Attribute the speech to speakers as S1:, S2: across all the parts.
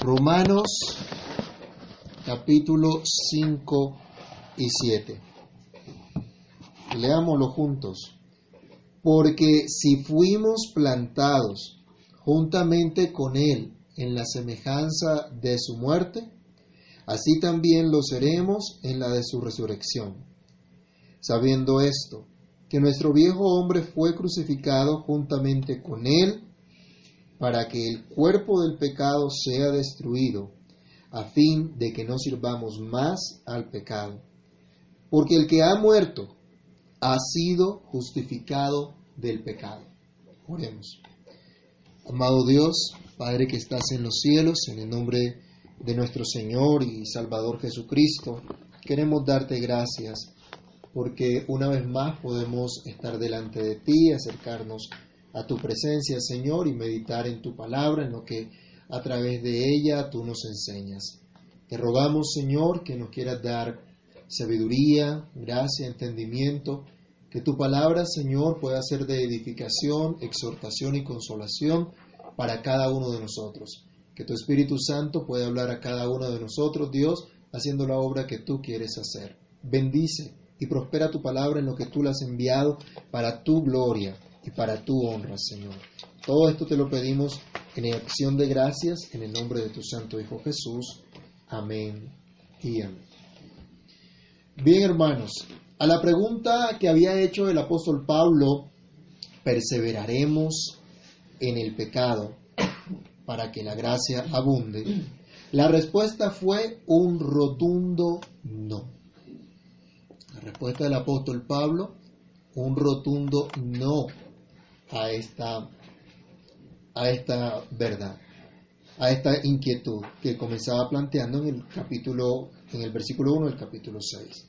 S1: Romanos capítulo 5 y 7. Leámoslo juntos. Porque si fuimos plantados juntamente con Él en la semejanza de su muerte, así también lo seremos en la de su resurrección. Sabiendo esto, que nuestro viejo hombre fue crucificado juntamente con Él, para que el cuerpo del pecado sea destruido, a fin de que no sirvamos más al pecado. Porque el que ha muerto ha sido justificado del pecado. Oremos. Amado Dios, Padre que estás en los cielos, en el nombre de nuestro Señor y Salvador Jesucristo, queremos darte gracias porque una vez más podemos estar delante de ti, acercarnos a tu presencia, Señor, y meditar en tu palabra, en lo que a través de ella tú nos enseñas. Te rogamos, Señor, que nos quieras dar sabiduría, gracia, entendimiento, que tu palabra, Señor, pueda ser de edificación, exhortación y consolación para cada uno de nosotros. Que tu Espíritu Santo pueda hablar a cada uno de nosotros, Dios, haciendo la obra que tú quieres hacer. Bendice y prospera tu palabra en lo que tú la has enviado para tu gloria y para tu honra, Señor. Todo esto te lo pedimos en acción de gracias en el nombre de tu Santo Hijo Jesús. Amén y amén. Bien, hermanos, a la pregunta que había hecho el apóstol Pablo, ¿perseveraremos en el pecado para que la gracia abunde? La respuesta fue un rotundo no. La respuesta del apóstol Pablo, un rotundo no a esta, a esta verdad, a esta inquietud que comenzaba planteando en el capítulo, en el versículo 1 del capítulo 6.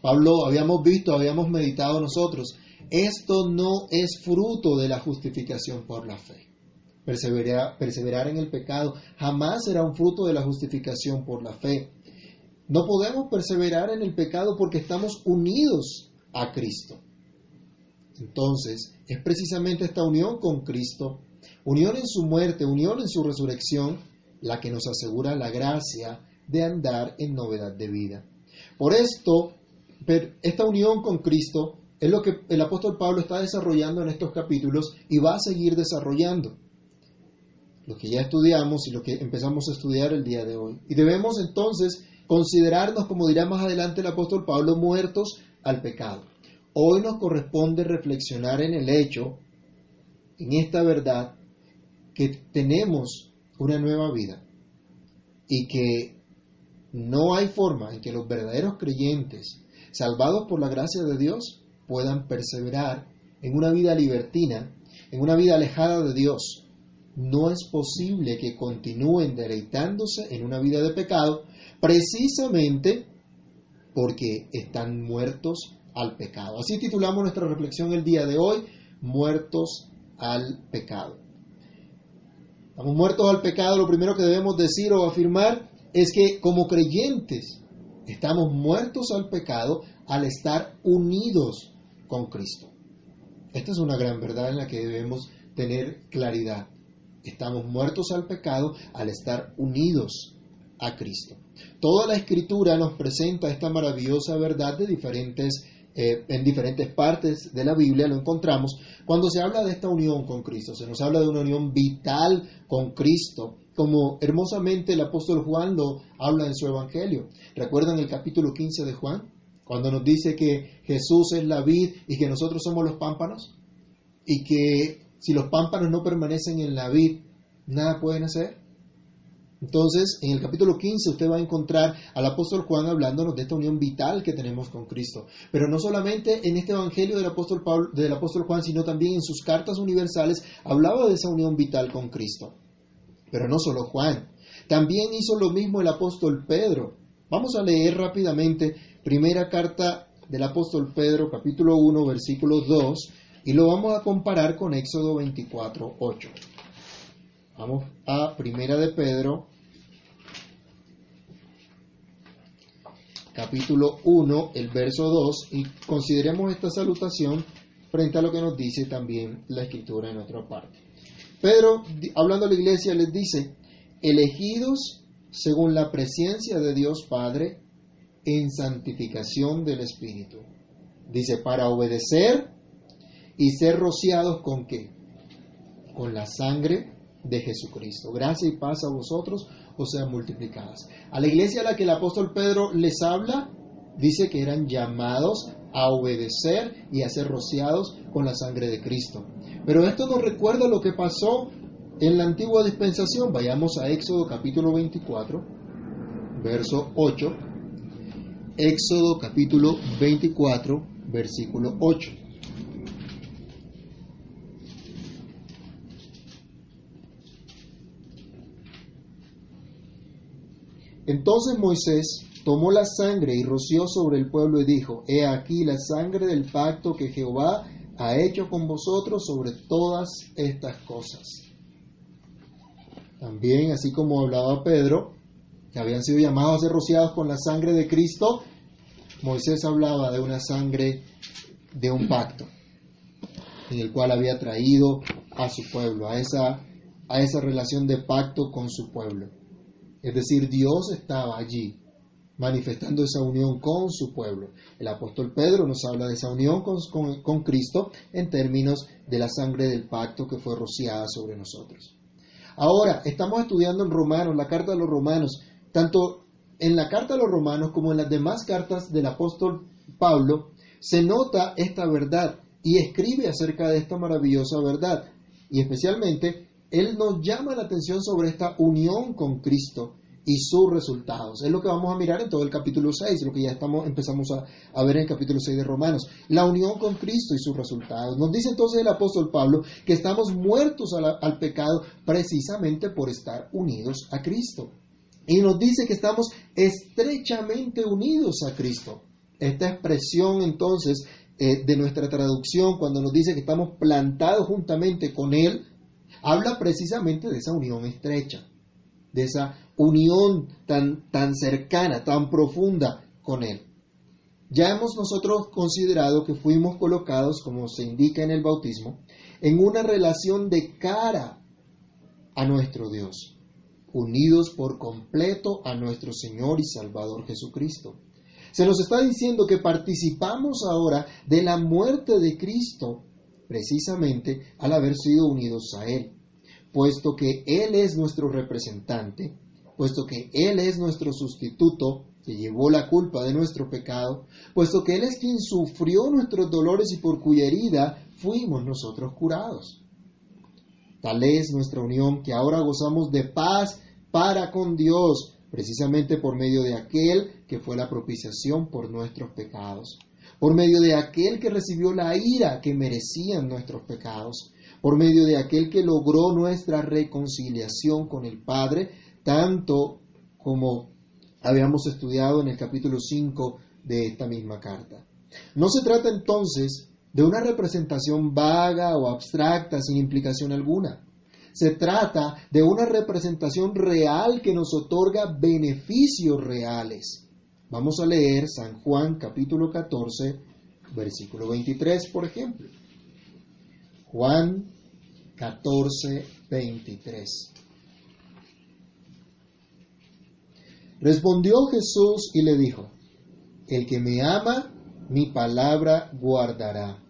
S1: Pablo, habíamos visto, habíamos meditado nosotros, esto no es fruto de la justificación por la fe. Perseverar, perseverar en el pecado jamás será un fruto de la justificación por la fe. No podemos perseverar en el pecado porque estamos unidos a Cristo. Entonces, es precisamente esta unión con Cristo, unión en su muerte, unión en su resurrección, la que nos asegura la gracia de andar en novedad de vida. Por esto, esta unión con Cristo es lo que el apóstol Pablo está desarrollando en estos capítulos y va a seguir desarrollando. Lo que ya estudiamos y lo que empezamos a estudiar el día de hoy. Y debemos entonces considerarnos, como dirá más adelante el apóstol Pablo, muertos al pecado. Hoy nos corresponde reflexionar en el hecho, en esta verdad, que tenemos una nueva vida y que no hay forma en que los verdaderos creyentes, salvados por la gracia de Dios, puedan perseverar en una vida libertina, en una vida alejada de Dios. No es posible que continúen deleitándose en una vida de pecado precisamente porque están muertos al pecado. Así titulamos nuestra reflexión el día de hoy, muertos al pecado. Estamos muertos al pecado, lo primero que debemos decir o afirmar es que como creyentes estamos muertos al pecado al estar unidos con Cristo. Esta es una gran verdad en la que debemos tener claridad. Estamos muertos al pecado al estar unidos a Cristo. Toda la escritura nos presenta esta maravillosa verdad de diferentes, eh, en diferentes partes de la Biblia, lo encontramos, cuando se habla de esta unión con Cristo, se nos habla de una unión vital con Cristo, como hermosamente el apóstol Juan lo habla en su Evangelio. ¿Recuerdan el capítulo 15 de Juan? Cuando nos dice que Jesús es la vid y que nosotros somos los pámpanos, y que si los pámpanos no permanecen en la vid, nada pueden hacer. Entonces, en el capítulo 15 usted va a encontrar al apóstol Juan hablándonos de esta unión vital que tenemos con Cristo. Pero no solamente en este evangelio del apóstol, Juan, sino también en sus cartas universales hablaba de esa unión vital con Cristo. Pero no solo Juan, también hizo lo mismo el apóstol Pedro. Vamos a leer rápidamente primera carta del apóstol Pedro, capítulo 1, versículo 2, y lo vamos a comparar con Éxodo 24, 8. Vamos a Primera de Pedro, capítulo 1, el verso 2, y consideremos esta salutación frente a lo que nos dice también la escritura en otra parte. Pedro, hablando a la iglesia, les dice, elegidos según la presencia de Dios Padre en santificación del Espíritu. Dice, para obedecer y ser rociados con qué? Con la sangre de Jesucristo. Gracia y paz a vosotros o sean multiplicadas. A la iglesia a la que el apóstol Pedro les habla, dice que eran llamados a obedecer y a ser rociados con la sangre de Cristo. Pero esto nos recuerda lo que pasó en la antigua dispensación. Vayamos a Éxodo capítulo 24, verso 8. Éxodo capítulo 24, versículo 8. Entonces Moisés tomó la sangre y roció sobre el pueblo y dijo, He aquí la sangre del pacto que Jehová ha hecho con vosotros sobre todas estas cosas. También, así como hablaba Pedro, que habían sido llamados a ser rociados con la sangre de Cristo, Moisés hablaba de una sangre de un pacto, en el cual había traído a su pueblo, a esa, a esa relación de pacto con su pueblo. Es decir, Dios estaba allí manifestando esa unión con su pueblo. El apóstol Pedro nos habla de esa unión con, Cristo en términos de la sangre del pacto que fue rociada sobre nosotros. Ahora, estamos estudiando en Romanos, la carta de los Romanos, tanto en la carta de los Romanos como en las demás cartas del apóstol Pablo, se nota esta verdad y escribe acerca de esta maravillosa verdad. Y especialmente, él nos llama la atención sobre esta unión con Cristo y sus resultados. Es lo que vamos a mirar en todo el capítulo 6, lo que ya estamos, empezamos a, ver en el capítulo 6 de Romanos. La unión con Cristo y sus resultados. Nos dice entonces el apóstol Pablo que estamos muertos al pecado precisamente por estar unidos a Cristo. Y nos dice que estamos estrechamente unidos a Cristo. Esta expresión entonces eh, de nuestra traducción, cuando nos dice que estamos plantados juntamente con Él, habla precisamente de esa unión estrecha, de esa unión tan, tan cercana, tan profunda con Él. Ya hemos nosotros considerado que fuimos colocados, como se indica en el bautismo, en una relación de cara a nuestro Dios, unidos por completo a nuestro Señor y Salvador Jesucristo. Se nos está diciendo que participamos ahora de la muerte de Cristo precisamente al haber sido unidos a Él, puesto que Él es nuestro representante puesto que Él es nuestro sustituto, que llevó la culpa de nuestro pecado, puesto que Él es quien sufrió nuestros dolores y por cuya herida fuimos nosotros curados. Tal es nuestra unión que ahora gozamos de paz para con Dios, precisamente por medio de aquel que fue la propiciación por nuestros pecados, por medio de aquel que recibió la ira que merecían nuestros pecados, por medio de aquel que logró nuestra reconciliación con el Padre tanto como habíamos estudiado en el capítulo 5 de esta misma carta. No se trata entonces de una representación vaga o abstracta sin implicación alguna. Se trata de una representación real que nos otorga beneficios reales. Vamos a leer San Juan capítulo 14, versículo 23, por ejemplo. Juan 14, 23. Respondió Jesús y le dijo, El que me ama, mi palabra guardará.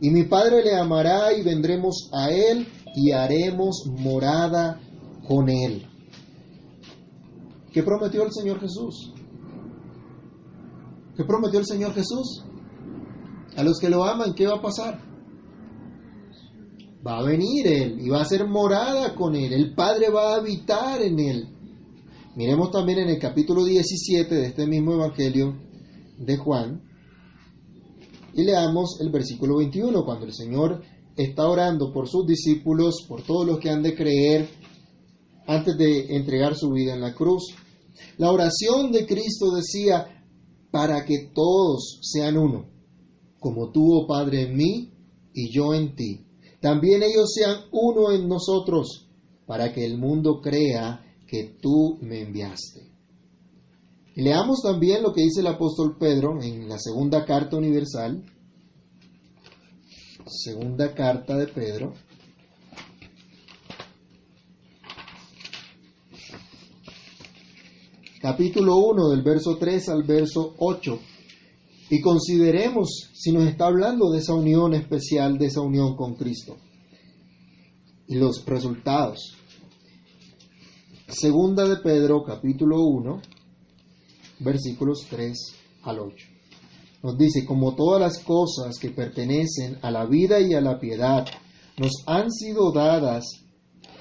S1: Y mi Padre le amará y vendremos a él y haremos morada con él. ¿Qué prometió el Señor Jesús? ¿Qué prometió el Señor Jesús? A los que lo aman, ¿qué va a pasar? Va a venir Él y va a ser morada con Él. El Padre va a habitar en Él. Miremos también en el capítulo 17 de este mismo Evangelio de Juan y leamos el versículo 21, cuando el Señor está orando por sus discípulos, por todos los que han de creer antes de entregar su vida en la cruz. La oración de Cristo decía, para que todos sean uno, como tú, oh Padre, en mí y yo en ti. También ellos sean uno en nosotros, para que el mundo crea que tú me enviaste. Leamos también lo que dice el apóstol Pedro en la segunda carta universal, segunda carta de Pedro, capítulo 1 del verso 3 al verso 8 y consideremos si nos está hablando de esa unión especial, de esa unión con Cristo y los resultados. Segunda de Pedro, capítulo 1, versículos 3 al 8. Nos dice, como todas las cosas que pertenecen a la vida y a la piedad nos han sido dadas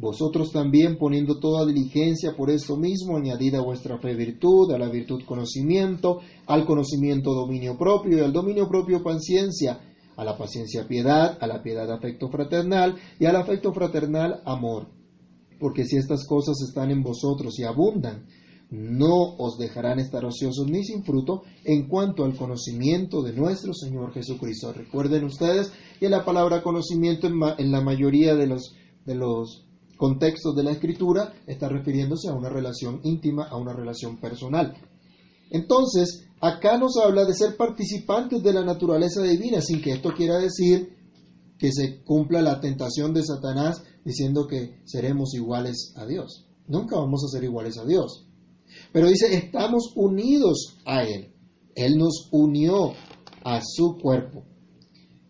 S1: vosotros también poniendo toda diligencia por esto mismo, añadida a vuestra fe virtud, a la virtud conocimiento, al conocimiento dominio propio y al dominio propio paciencia, a la paciencia piedad, a la piedad afecto fraternal y al afecto fraternal amor. Porque si estas cosas están en vosotros y abundan, no os dejarán estar ociosos ni sin fruto en cuanto al conocimiento de nuestro Señor Jesucristo. Recuerden ustedes que la palabra conocimiento en, en la mayoría de los, de los contextos de la escritura está refiriéndose a una relación íntima, a una relación personal. Entonces, acá nos habla de ser participantes de la naturaleza divina, sin que esto quiera decir que se cumpla la tentación de Satanás diciendo que seremos iguales a Dios. Nunca vamos a ser iguales a Dios. Pero dice, estamos unidos a Él. Él nos unió a su cuerpo.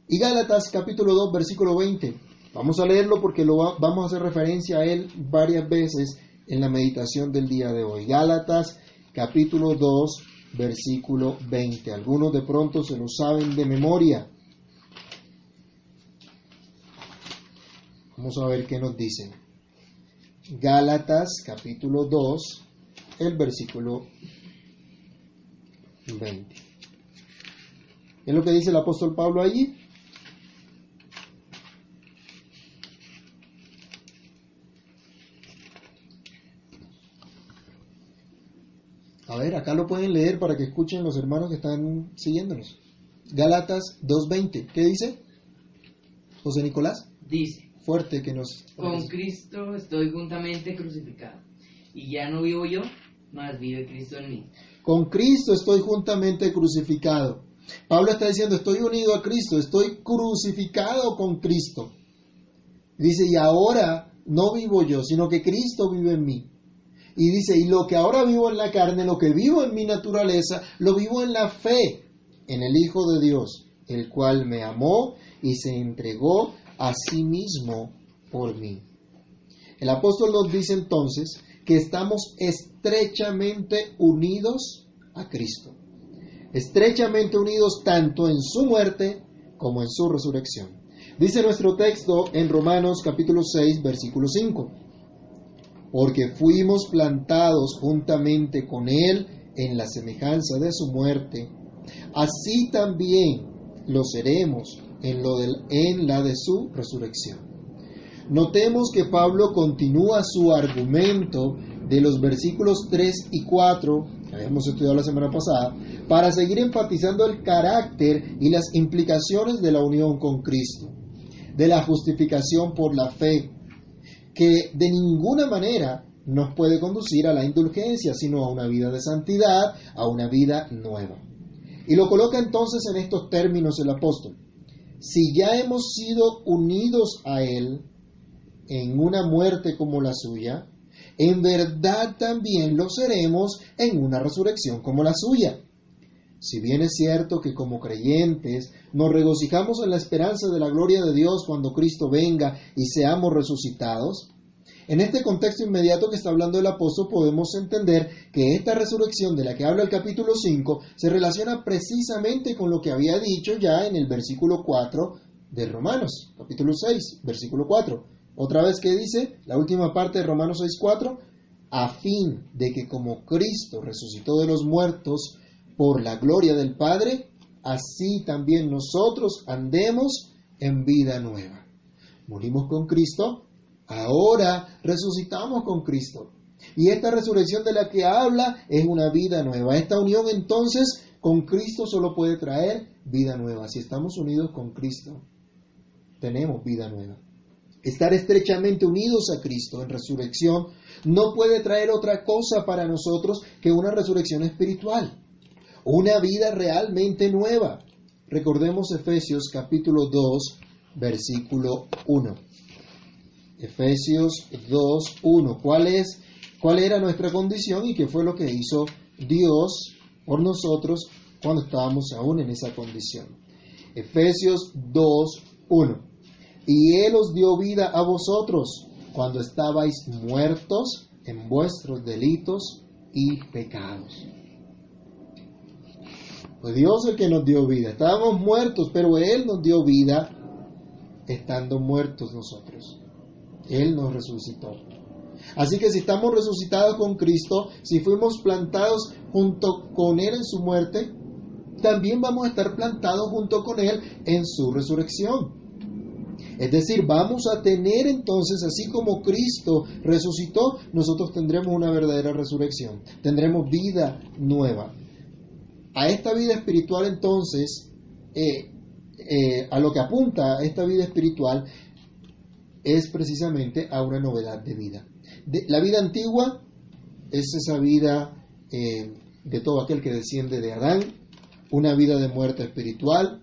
S1: Y Gálatas capítulo 2, versículo 20. Vamos a leerlo porque lo vamos a hacer referencia a él varias veces en la meditación del día de hoy. Gálatas capítulo 2, versículo 20. Algunos de pronto se lo saben de memoria. Vamos a ver qué nos dicen. Gálatas capítulo 2, el versículo 20. ¿Es lo que dice el apóstol Pablo allí? A ver, acá lo pueden leer para que escuchen los hermanos que están siguiéndonos. Gálatas 2.20. ¿Qué dice? José Nicolás.
S2: Dice.
S1: Fuerte que nos...
S2: Con Cristo estoy juntamente crucificado. Y ya no vivo yo, más vive Cristo en mí.
S1: Con Cristo estoy juntamente crucificado. Pablo está diciendo, estoy unido a Cristo, estoy crucificado con Cristo. Dice, y ahora no vivo yo, sino que Cristo vive en mí. Y dice, y lo que ahora vivo en la carne, lo que vivo en mi naturaleza, lo vivo en la fe en el Hijo de Dios, el cual me amó y se entregó a sí mismo por mí. El apóstol nos dice entonces que estamos estrechamente unidos a Cristo. Estrechamente unidos tanto en su muerte como en su resurrección. Dice nuestro texto en Romanos capítulo 6, versículo 5 porque fuimos plantados juntamente con Él en la semejanza de su muerte, así también lo seremos en, lo en la de su resurrección. Notemos que Pablo continúa su argumento de los versículos 3 y 4, que habíamos estudiado la semana pasada, para seguir enfatizando el carácter y las implicaciones de la unión con Cristo, de la justificación por la fe, que de ninguna manera nos puede conducir a la indulgencia, sino a una vida de santidad, a una vida nueva. Y lo coloca entonces en estos términos el apóstol. Si ya hemos sido unidos a Él en una muerte como la suya, en verdad también lo seremos en una resurrección como la suya. Si bien es cierto que como creyentes nos regocijamos en la esperanza de la gloria de Dios cuando Cristo venga y seamos resucitados, en este contexto inmediato que está hablando el apóstol podemos entender que esta resurrección de la que habla el capítulo 5 se relaciona precisamente con lo que había dicho ya en el versículo 4 de Romanos, capítulo 6, versículo 4. Otra vez que dice, la última parte de Romanos 6, 4, a fin de que como Cristo resucitó de los muertos, por la gloria del Padre, así también nosotros andemos en vida nueva. Morimos con Cristo, ahora resucitamos con Cristo. Y esta resurrección de la que habla es una vida nueva. Esta unión entonces con Cristo solo puede traer vida nueva. Si estamos unidos con Cristo, tenemos vida nueva. Estar estrechamente unidos a Cristo en resurrección no puede traer otra cosa para nosotros que una resurrección espiritual, una vida realmente nueva. Recordemos Efesios capítulo 2, versículo 1. Efesios 2, 1. ¿Cuál es, cuál era nuestra condición y qué fue lo que hizo Dios por nosotros cuando estábamos aún en esa condición? Efesios 2, 1. Y Él os dio vida a vosotros cuando estabais muertos en vuestros delitos y pecados. Pues Dios es el que nos dio vida. Estábamos muertos, pero Él nos dio vida estando muertos nosotros. Él nos resucitó. Así que si estamos resucitados con Cristo, si fuimos plantados junto con Él en su muerte, también vamos a estar plantados junto con Él en su resurrección. Es decir, vamos a tener entonces, así como Cristo resucitó, nosotros tendremos una verdadera resurrección, tendremos vida nueva. A esta vida espiritual entonces, eh, eh, a lo que apunta esta vida espiritual, es precisamente a una novedad de vida. la vida antigua es esa vida eh, de todo aquel que desciende de Adán, una vida de muerte espiritual,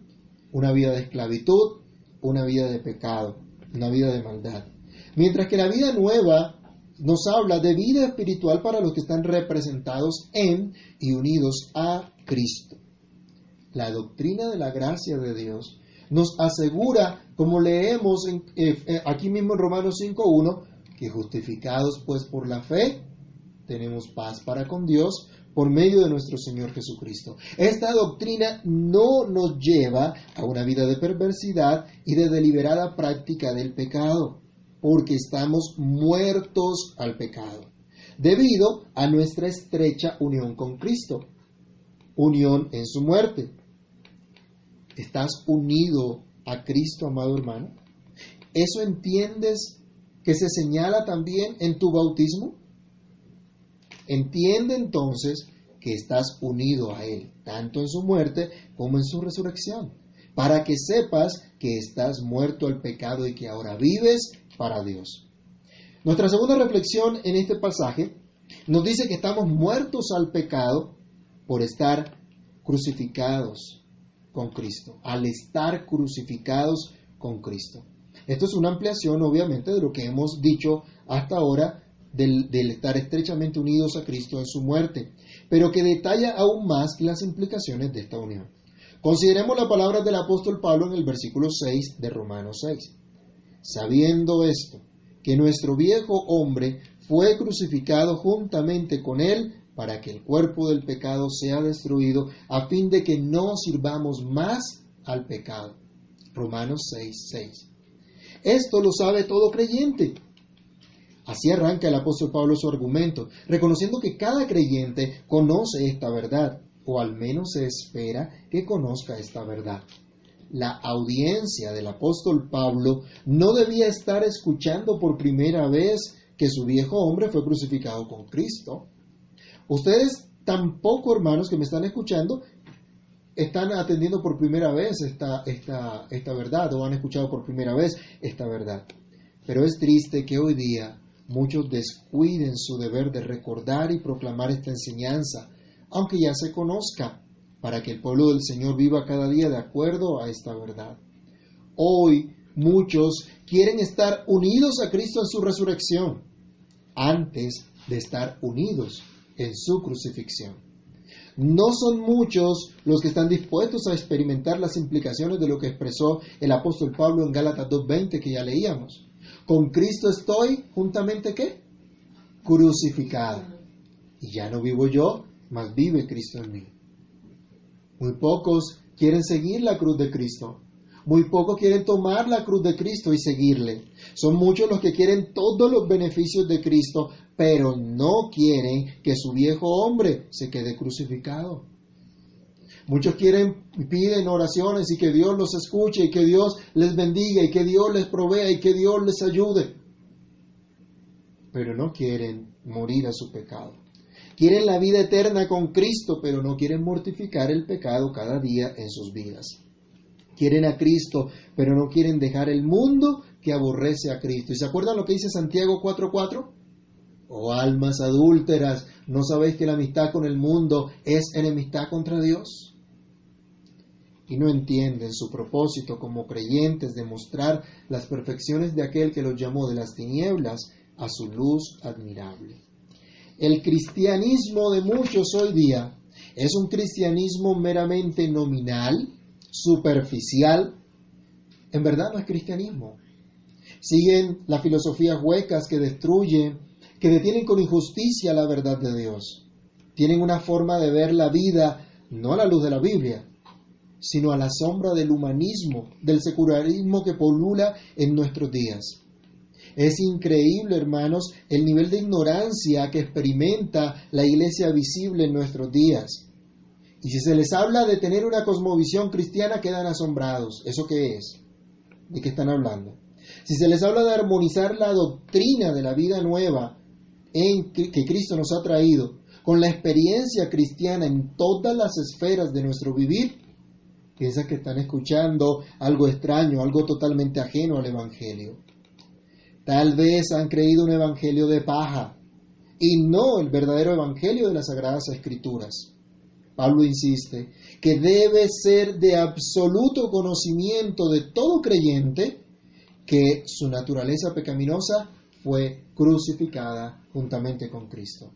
S1: una vida de esclavitud, una vida de pecado, una vida de maldad. Mientras que la vida nueva nos habla de vida espiritual para los que están representados en y unidos a Cristo. La doctrina de la gracia de Dios nos asegura, como leemos en, eh, eh, aquí mismo en Romanos 5.1, que justificados pues por la fe, tenemos paz para con Dios por medio de nuestro Señor Jesucristo. Esta doctrina no nos lleva a una vida de perversidad y de deliberada práctica del pecado, porque estamos muertos al pecado, debido a nuestra estrecha unión con Cristo, unión en su muerte. ¿Estás unido a Cristo, amado hermano? ¿Eso entiendes que se señala también en tu bautismo? Entiende entonces que estás unido a Él, tanto en su muerte como en su resurrección, para que sepas que estás muerto al pecado y que ahora vives para Dios. Nuestra segunda reflexión en este pasaje nos dice que estamos muertos al pecado por estar crucificados con Cristo, al estar crucificados con Cristo. Esto es una ampliación, obviamente, de lo que hemos dicho hasta ahora del, estar estrechamente unidos a Cristo en su muerte, pero que detalla aún más las implicaciones de esta unión. Consideremos las palabras del apóstol Pablo en el versículo 6 de Romanos 6. Sabiendo esto, que nuestro viejo hombre fue crucificado juntamente con él para que el cuerpo del pecado sea destruido, a fin de que no sirvamos más al pecado. Romanos 6, 6. Esto lo sabe todo creyente. Así arranca el apóstol Pablo su argumento, reconociendo que cada creyente conoce esta verdad, o al menos se espera que conozca esta verdad. La audiencia del apóstol Pablo no debía estar escuchando por primera vez que su viejo hombre fue crucificado con Cristo. Ustedes tampoco, hermanos que me están escuchando, están atendiendo por primera vez esta, esta, esta verdad o han escuchado por primera vez esta verdad. Pero es triste que hoy día muchos descuiden su deber de recordar y proclamar esta enseñanza, aunque ya se conozca, para que el pueblo del Señor viva cada día de acuerdo a esta verdad. Hoy muchos quieren estar unidos a Cristo en su resurrección, antes de estar unidos en su crucifixión. No son muchos los que están dispuestos a experimentar las implicaciones de lo que expresó el apóstol Pablo en Gálatas 2.20 que ya leíamos. Con Cristo estoy juntamente qué? Crucificado. Y ya no vivo yo, mas vive Cristo en mí. Muy pocos quieren seguir la cruz de Cristo. Muy pocos quieren tomar la cruz de Cristo y seguirle. Son muchos los que quieren todos los beneficios de Cristo, pero no quieren que su viejo hombre se quede crucificado. Muchos quieren piden oraciones y que Dios los escuche y que Dios les bendiga y que Dios les provea y que Dios les ayude. Pero no quieren morir a su pecado. Quieren la vida eterna con Cristo, pero no quieren mortificar el pecado cada día en sus vidas. Quieren a Cristo, pero no quieren dejar el mundo que aborrece a Cristo. ¿Y se acuerdan lo que dice Santiago 4:4? Oh almas adúlteras, ¿no sabéis que la amistad con el mundo es enemistad contra Dios? Y no entienden su propósito como creyentes de mostrar las perfecciones de aquel que los llamó de las tinieblas a su luz admirable. El cristianismo de muchos hoy día es un cristianismo meramente nominal, superficial. En verdad no es cristianismo. Siguen las filosofías huecas que destruyen, que detienen con injusticia la verdad de Dios. Tienen una forma de ver la vida no a la luz de la Biblia, sino a la sombra del humanismo, del secularismo que polula en nuestros días. Es increíble, hermanos, el nivel de ignorancia que experimenta la iglesia visible en nuestros días. Y si se les habla de tener una cosmovisión cristiana, quedan asombrados. ¿Eso qué es? ¿De qué están hablando? Si se les habla de armonizar la doctrina de la vida nueva en que Cristo nos ha traído con la experiencia cristiana en todas las esferas de nuestro vivir, piensan que están escuchando algo extraño, algo totalmente ajeno al Evangelio. Tal vez han creído un Evangelio de paja y no el verdadero Evangelio de las Sagradas Escrituras. Pablo insiste que debe ser de absoluto conocimiento de todo creyente que su naturaleza pecaminosa fue crucificada juntamente con Cristo.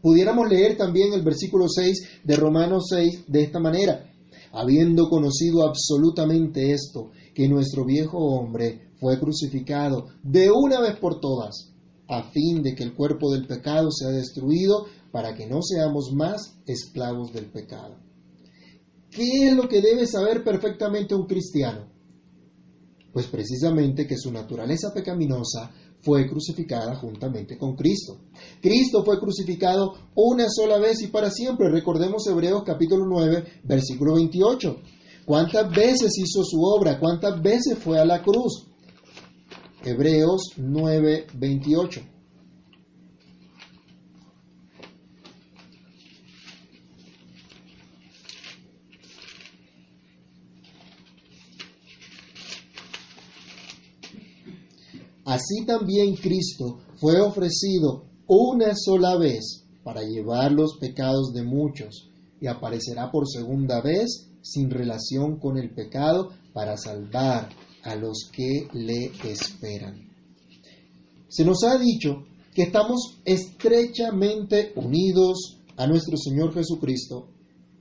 S1: Pudiéramos leer también el versículo 6 de Romanos 6 de esta manera, habiendo conocido absolutamente esto, que nuestro viejo hombre fue crucificado de una vez por todas, a fin de que el cuerpo del pecado sea destruido para que no seamos más esclavos del pecado. ¿Qué es lo que debe saber perfectamente un cristiano? Pues precisamente que su naturaleza pecaminosa fue crucificada juntamente con Cristo. Cristo fue crucificado una sola vez y para siempre. Recordemos Hebreos capítulo 9, versículo 28. ¿Cuántas veces hizo su obra? ¿Cuántas veces fue a la cruz? Hebreos 9, 28. Así también Cristo fue ofrecido una sola vez para llevar los pecados de muchos y aparecerá por segunda vez sin relación con el pecado para salvar a los que le esperan. Se nos ha dicho que estamos estrechamente unidos a nuestro Señor Jesucristo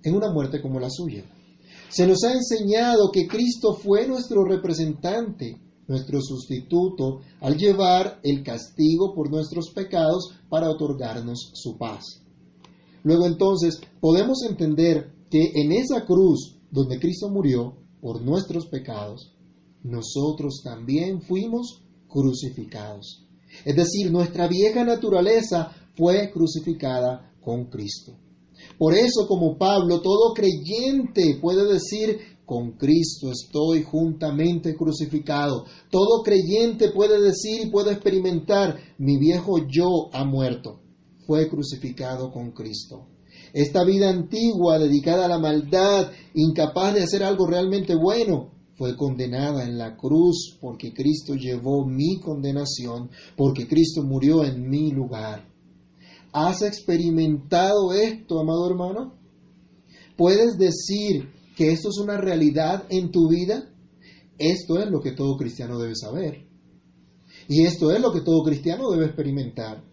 S1: en una muerte como la suya. Se nos ha enseñado que Cristo fue nuestro representante nuestro sustituto, al llevar el castigo por nuestros pecados para otorgarnos su paz. Luego entonces podemos entender que en esa cruz donde Cristo murió por nuestros pecados, nosotros también fuimos crucificados. Es decir, nuestra vieja naturaleza fue crucificada con Cristo. Por eso, como Pablo, todo creyente puede decir con Cristo estoy juntamente crucificado. Todo creyente puede decir y puede experimentar, mi viejo yo ha muerto, fue crucificado con Cristo. Esta vida antigua dedicada a la maldad, incapaz de hacer algo realmente bueno, fue condenada en la cruz porque Cristo llevó mi condenación, porque Cristo murió en mi lugar. ¿Has experimentado esto, amado hermano? ¿Puedes decir que esto es una realidad en tu vida, esto es lo que todo cristiano debe saber. Y esto es lo que todo cristiano debe experimentar.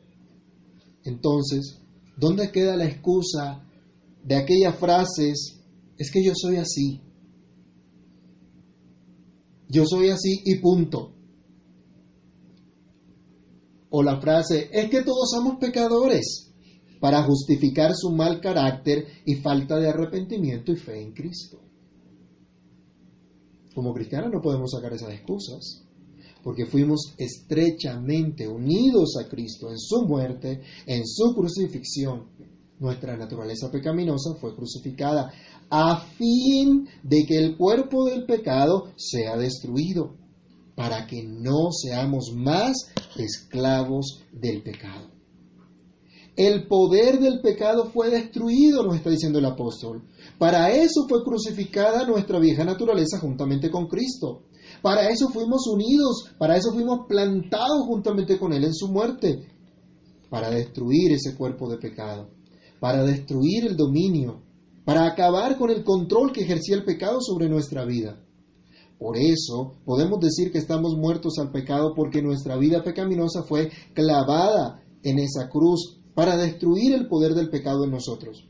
S1: Entonces, ¿dónde queda la excusa de aquellas frases, es que yo soy así? Yo soy así y punto. O la frase, es que todos somos pecadores para justificar su mal carácter y falta de arrepentimiento y fe en Cristo. Como cristianos no podemos sacar esas excusas, porque fuimos estrechamente unidos a Cristo en su muerte, en su crucifixión. Nuestra naturaleza pecaminosa fue crucificada a fin de que el cuerpo del pecado sea destruido, para que no seamos más esclavos del pecado. El poder del pecado fue destruido, nos está diciendo el apóstol. Para eso fue crucificada nuestra vieja naturaleza juntamente con Cristo, Para eso fuimos unidos, para eso fuimos plantados juntamente con Él en su muerte, para destruir ese cuerpo de pecado, para destruir el dominio, para acabar con el control que ejercía el pecado sobre nuestra vida. Por eso podemos decir que estamos muertos al pecado porque nuestra vida pecaminosa fue clavada en esa cruz para destruir el poder del pecado en nosotros.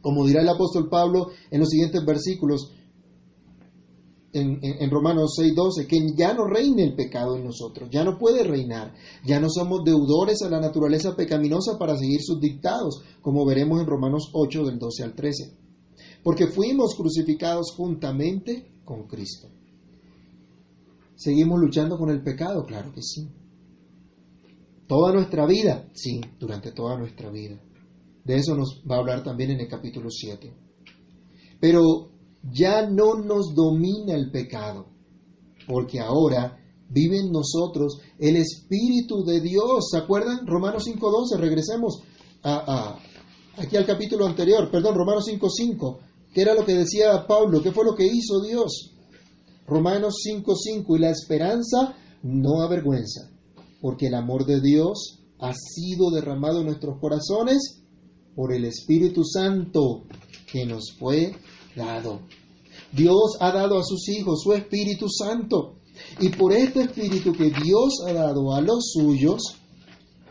S1: Como dirá el apóstol Pablo en los siguientes versículos, en, en, Romanos 6:12, que ya no reine el pecado en nosotros, ya no puede reinar, ya no somos deudores a la naturaleza pecaminosa para seguir sus dictados, como veremos en Romanos 8 del 12 al 13, porque fuimos crucificados juntamente con Cristo. ¿Seguimos luchando con el pecado? Claro que sí. ¿Toda nuestra vida? Sí, durante toda nuestra vida. De eso nos va a hablar también en el capítulo 7. Pero ya no nos domina el pecado, porque ahora vive en nosotros el Espíritu de Dios. ¿Se acuerdan? Romanos 5.12, regresemos a, aquí al capítulo anterior, perdón, Romanos 5.5, ¿qué era lo que decía Pablo? ¿Qué fue lo que hizo Dios? Romanos 5.5, y la esperanza no avergüenza, porque el amor de Dios ha sido derramado en nuestros corazones por el Espíritu Santo que nos fue dado. Dios ha dado a sus hijos su Espíritu Santo. Y por este Espíritu que Dios ha dado a los suyos,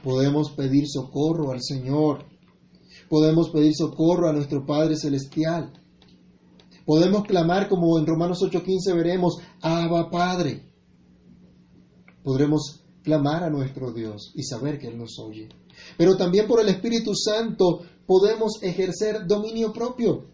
S1: podemos pedir socorro al Señor. Podemos pedir socorro a nuestro Padre Celestial. Podemos clamar como en Romanos 8:15 veremos, Abba Padre. Podremos clamar a nuestro Dios y saber que Él nos oye. Pero también por el Espíritu Santo podemos ejercer dominio propio.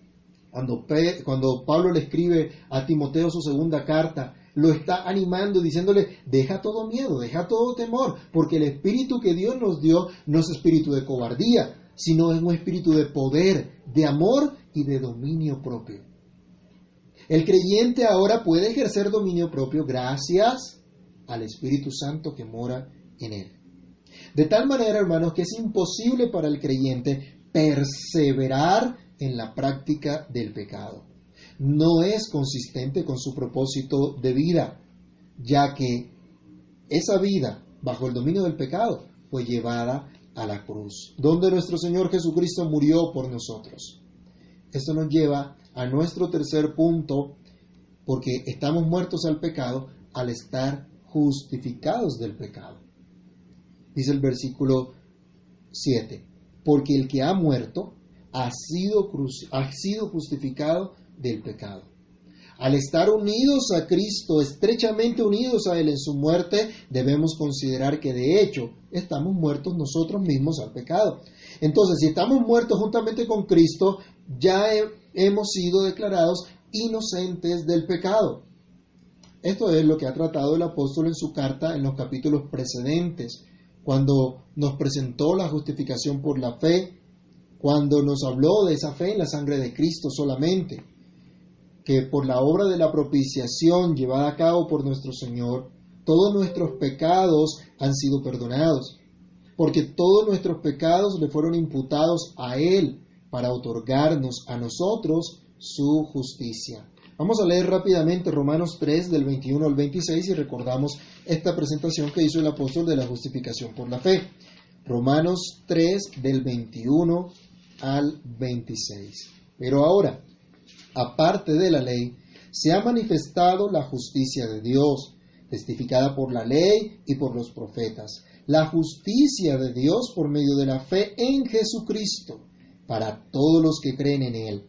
S1: Cuando, Pablo le escribe a Timoteo su segunda carta, lo está animando diciéndole, deja todo miedo, deja todo temor, porque el espíritu que Dios nos dio no es espíritu de cobardía, sino es un espíritu de poder, de amor y de dominio propio. El creyente ahora puede ejercer dominio propio gracias al Espíritu Santo que mora en él. De tal manera, hermanos, que es imposible para el creyente perseverar en la práctica del pecado. No es consistente con su propósito de vida, ya que esa vida bajo el dominio del pecado fue llevada a la cruz, donde nuestro Señor Jesucristo murió por nosotros. Esto nos lleva a nuestro tercer punto, porque estamos muertos al pecado al estar justificados del pecado. Dice el versículo 7, porque el que ha muerto ha sido, ha sido justificado del pecado. Al estar unidos a Cristo, estrechamente unidos a Él en su muerte, debemos considerar que de hecho estamos muertos nosotros mismos al pecado. Entonces, si estamos muertos juntamente con Cristo, ya hemos sido declarados inocentes del pecado. Esto es lo que ha tratado el apóstol en su carta en los capítulos precedentes, cuando nos presentó la justificación por la fe cuando nos habló de esa fe en la sangre de Cristo solamente, que por la obra de la propiciación llevada a cabo por nuestro Señor, todos nuestros pecados han sido perdonados, porque todos nuestros pecados le fueron imputados a Él para otorgarnos a nosotros su justicia. Vamos a leer rápidamente Romanos 3 del 21 al 26 y recordamos esta presentación que hizo el apóstol de la justificación por la fe. Romanos 3 del 21 al 26. Pero ahora, aparte de la ley, se ha manifestado la justicia de Dios, testificada por la ley y por los profetas, la justicia de Dios por medio de la fe en Jesucristo, para todos los que creen en Él.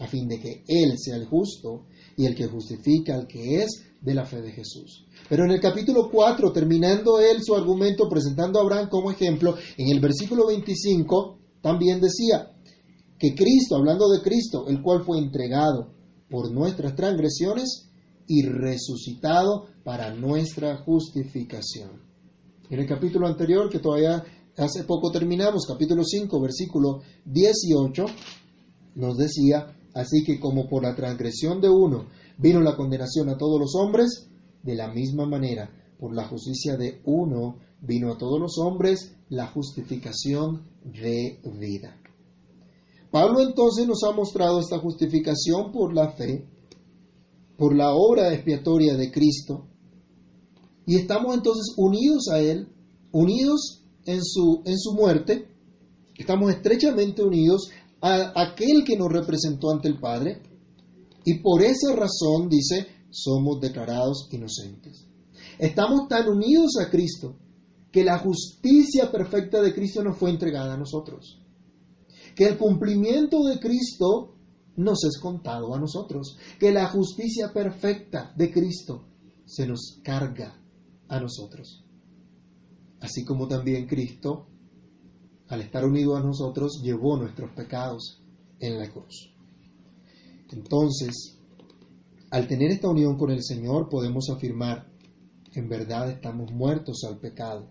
S1: a fin de que Él sea el justo y el que justifica al que es de la fe de Jesús. Pero en el capítulo 4, terminando él su argumento presentando a Abraham como ejemplo, en el versículo 25 también decía que Cristo, hablando de Cristo, el cual fue entregado por nuestras transgresiones y resucitado para nuestra justificación. En el capítulo anterior, que todavía hace poco terminamos, capítulo 5, versículo 18, nos decía, así que como por la transgresión de uno vino la condenación a todos los hombres, de la misma manera, por la justicia de uno vino a todos los hombres la justificación de vida. Pablo entonces nos ha mostrado esta justificación por la fe, por la obra expiatoria de Cristo, y estamos entonces unidos a Él, unidos en su, en su muerte, estamos estrechamente unidos a aquel que nos representó ante el Padre, y por esa razón, dice, somos declarados inocentes. Estamos tan unidos a Cristo que la justicia perfecta de Cristo nos fue entregada a nosotros. Que el cumplimiento de Cristo nos es contado a nosotros. Que la justicia perfecta de Cristo se nos carga a nosotros. Así como también Cristo, al estar unido a nosotros, llevó nuestros pecados en la cruz. Entonces, al tener esta unión con el Señor, podemos afirmar, en verdad estamos muertos al pecado,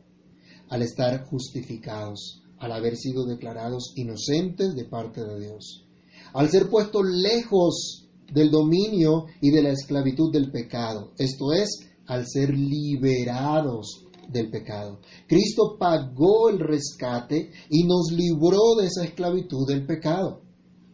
S1: al estar justificados, al haber sido declarados inocentes de parte de Dios, al ser puestos lejos del dominio y de la esclavitud del pecado, esto es, al ser liberados del pecado. Cristo pagó el rescate y nos libró de esa esclavitud del pecado.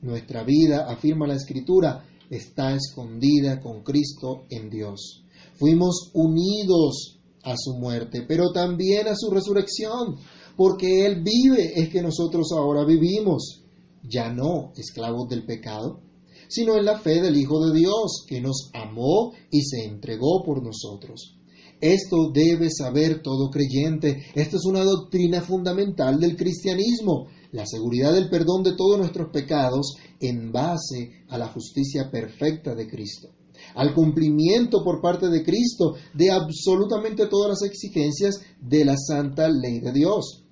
S1: Nuestra vida, afirma la Escritura, está escondida con Cristo en Dios. Fuimos unidos a su muerte, pero también a su resurrección, porque Él vive es que nosotros ahora vivimos, ya no esclavos del pecado, sino en la fe del Hijo de Dios, que nos amó y se entregó por nosotros. Esto debe saber todo creyente. Esta es una doctrina fundamental del cristianismo, la seguridad del perdón de todos nuestros pecados en base a la justicia perfecta de Cristo, al cumplimiento por parte de Cristo de absolutamente todas las exigencias de la santa ley de Dios.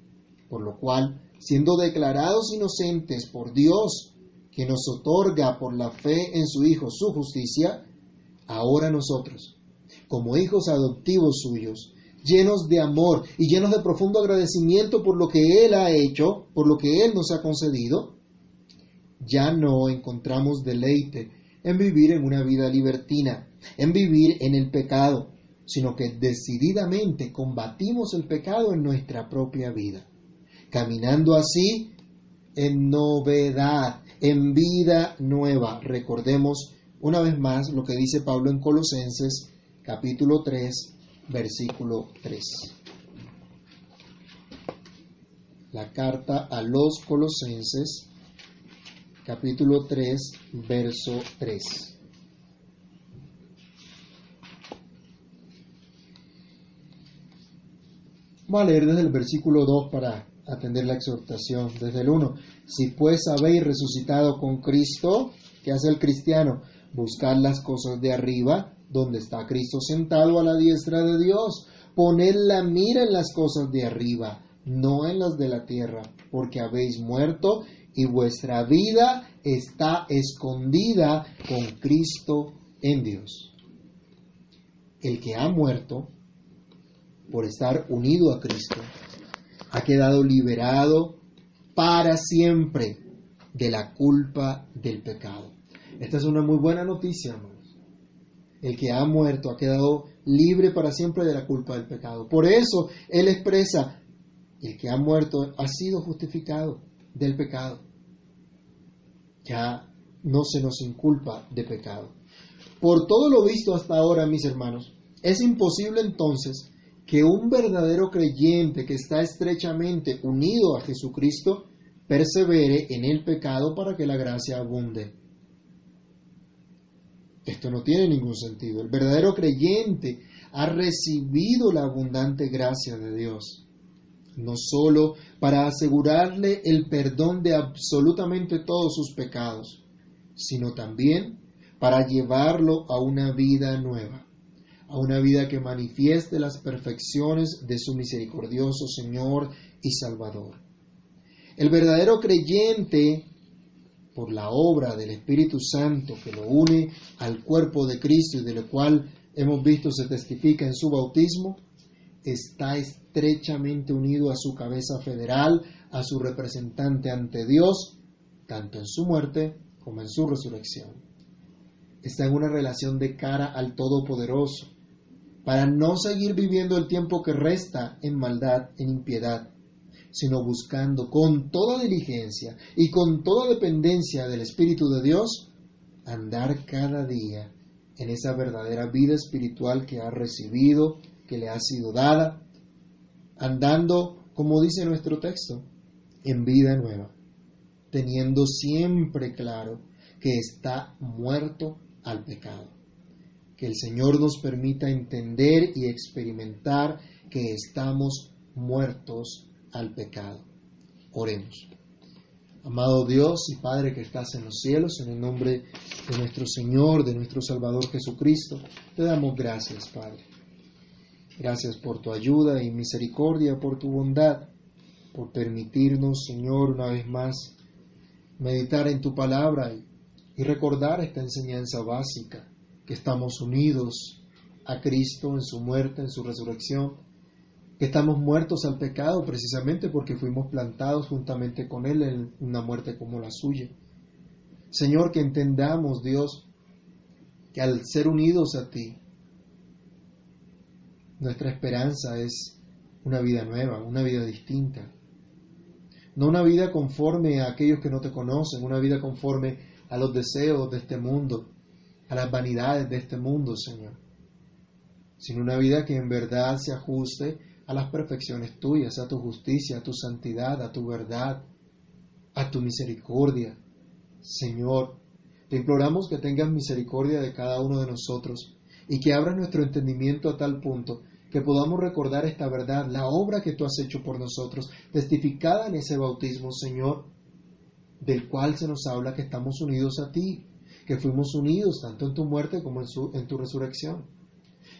S1: Por lo cual, siendo declarados inocentes por Dios, que nos otorga por la fe en su Hijo su justicia, ahora nosotros, como hijos adoptivos suyos, llenos de amor y llenos de profundo agradecimiento por lo que Él ha hecho, por lo que Él nos ha concedido, ya no encontramos deleite en vivir en una vida libertina, en vivir en el pecado, sino que decididamente combatimos el pecado en nuestra propia vida, caminando así en novedad, en vida nueva. Recordemos una vez más lo que dice Pablo en Colosenses capítulo 3, versículo 3. La carta a los Colosenses capítulo 3, verso 3. Vamos a leer desde el versículo 2 para atender la exhortación. Desde el 1, si pues habéis resucitado con Cristo, ¿qué hace el cristiano? Buscar las cosas de arriba, donde está Cristo sentado a la diestra de Dios. Poned la mira en las cosas de arriba, no en las de la tierra, porque habéis muerto y vuestra vida está escondida con Cristo en Dios. El que ha muerto por estar unido a Cristo ha quedado liberado para siempre de la culpa del pecado. Esta es una muy buena noticia, hermanos. El que ha muerto ha quedado libre para siempre de la culpa del pecado. Por eso Él expresa, el que ha muerto ha sido justificado del pecado. Ya no se nos inculpa de pecado. Por todo lo visto hasta ahora, mis hermanos, es imposible entonces que un verdadero creyente que está estrechamente unido a Jesucristo persevere en el pecado para que la gracia abunde. Esto no tiene ningún sentido. El verdadero creyente ha recibido la abundante gracia de Dios, no sólo para asegurarle el perdón de absolutamente todos sus pecados, sino también para llevarlo a una vida nueva a una vida que manifieste las perfecciones de su misericordioso Señor y Salvador. El verdadero creyente, por la obra del Espíritu Santo que lo une al cuerpo de Cristo y de lo cual hemos visto se testifica en su bautismo, está estrechamente unido a su cabeza federal, a su representante ante Dios, tanto en su muerte como en su resurrección. Está en una relación de cara al Todopoderoso, para no seguir viviendo el tiempo que resta en maldad, en impiedad, sino buscando con toda diligencia y con toda dependencia del Espíritu de Dios, andar cada día en esa verdadera vida espiritual que ha recibido, que le ha sido dada, andando, como dice nuestro texto, en vida nueva, teniendo siempre claro que está muerto al pecado. Que el Señor nos permita entender y experimentar que estamos muertos al pecado. Oremos. Amado Dios y Padre que estás en los cielos, en el nombre de nuestro Señor, de nuestro Salvador Jesucristo, te damos gracias, Padre. Gracias por tu ayuda y misericordia, por tu bondad, por permitirnos, Señor, una vez más, meditar en tu palabra y, recordar esta enseñanza básica, que estamos unidos a Cristo en su muerte, en su resurrección, estamos muertos al pecado precisamente porque fuimos plantados juntamente con Él en una muerte como la suya. Señor, que entendamos, Dios, que al ser unidos a ti, nuestra esperanza es una vida nueva, una vida distinta. No una vida conforme a aquellos que no te conocen, una vida conforme a los deseos de este mundo, a las vanidades de este mundo, Señor, sino una vida que en verdad se ajuste a las perfecciones tuyas, a tu justicia, a tu santidad, a tu verdad, a tu misericordia. Señor, te imploramos que tengas misericordia de cada uno de nosotros y que abras nuestro entendimiento a tal punto que podamos recordar esta verdad, la obra que tú has hecho por nosotros, testificada en ese bautismo, Señor, del cual se nos habla que estamos unidos a ti, que fuimos unidos tanto en tu muerte como en, en tu resurrección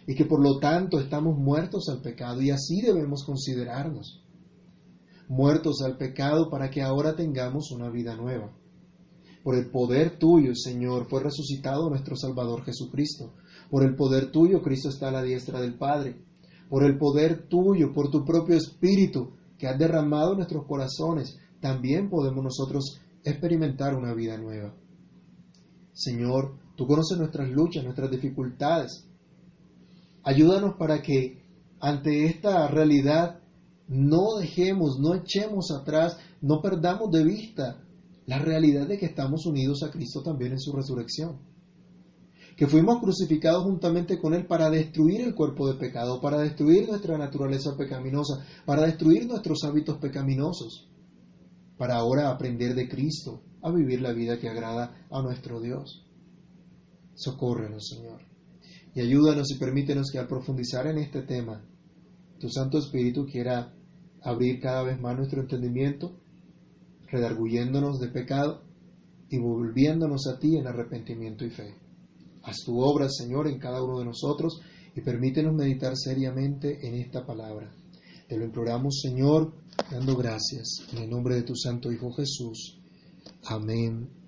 S1: y que por lo tanto estamos muertos al pecado y así debemos considerarnos. Muertos al pecado para que ahora tengamos una vida nueva. Por el poder tuyo, Señor, fue resucitado nuestro Salvador Jesucristo. Por el poder tuyo, Cristo está a la diestra del Padre. Por el poder tuyo, por tu propio Espíritu que has derramado nuestros corazones, también podemos nosotros experimentar una vida nueva. Señor, tú conoces nuestras luchas, nuestras dificultades, Ayúdanos para que ante esta realidad no dejemos, no echemos atrás, no perdamos de vista la realidad de que estamos unidos a Cristo también en su resurrección. Que fuimos crucificados juntamente con Él para destruir el cuerpo de pecado, para destruir nuestra naturaleza pecaminosa, para destruir nuestros hábitos pecaminosos, para ahora aprender de Cristo a vivir la vida que agrada a nuestro Dios. Socórrenos, Señor y ayúdanos y permítenos que al profundizar en este tema, tu Santo Espíritu quiera abrir cada vez más nuestro entendimiento, redarguyéndonos de pecado y volviéndonos a ti en arrepentimiento y fe. Haz tu obra, Señor, en cada uno de nosotros y permítenos meditar seriamente en esta palabra. Te lo imploramos, Señor, dando gracias en el nombre de tu Santo Hijo Jesús. Amén